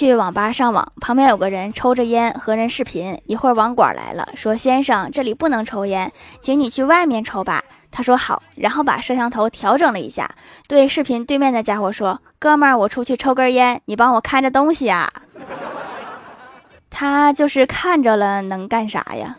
去网吧上网旁边有个人抽着烟和人视频一会儿网管来了说先生这里不能抽烟。请你去外面抽吧。他说好。然后把摄像头调整了一下对视频对面的家伙说哥们儿我出去抽根烟你帮我看着东西啊。他就是看着了能干啥呀？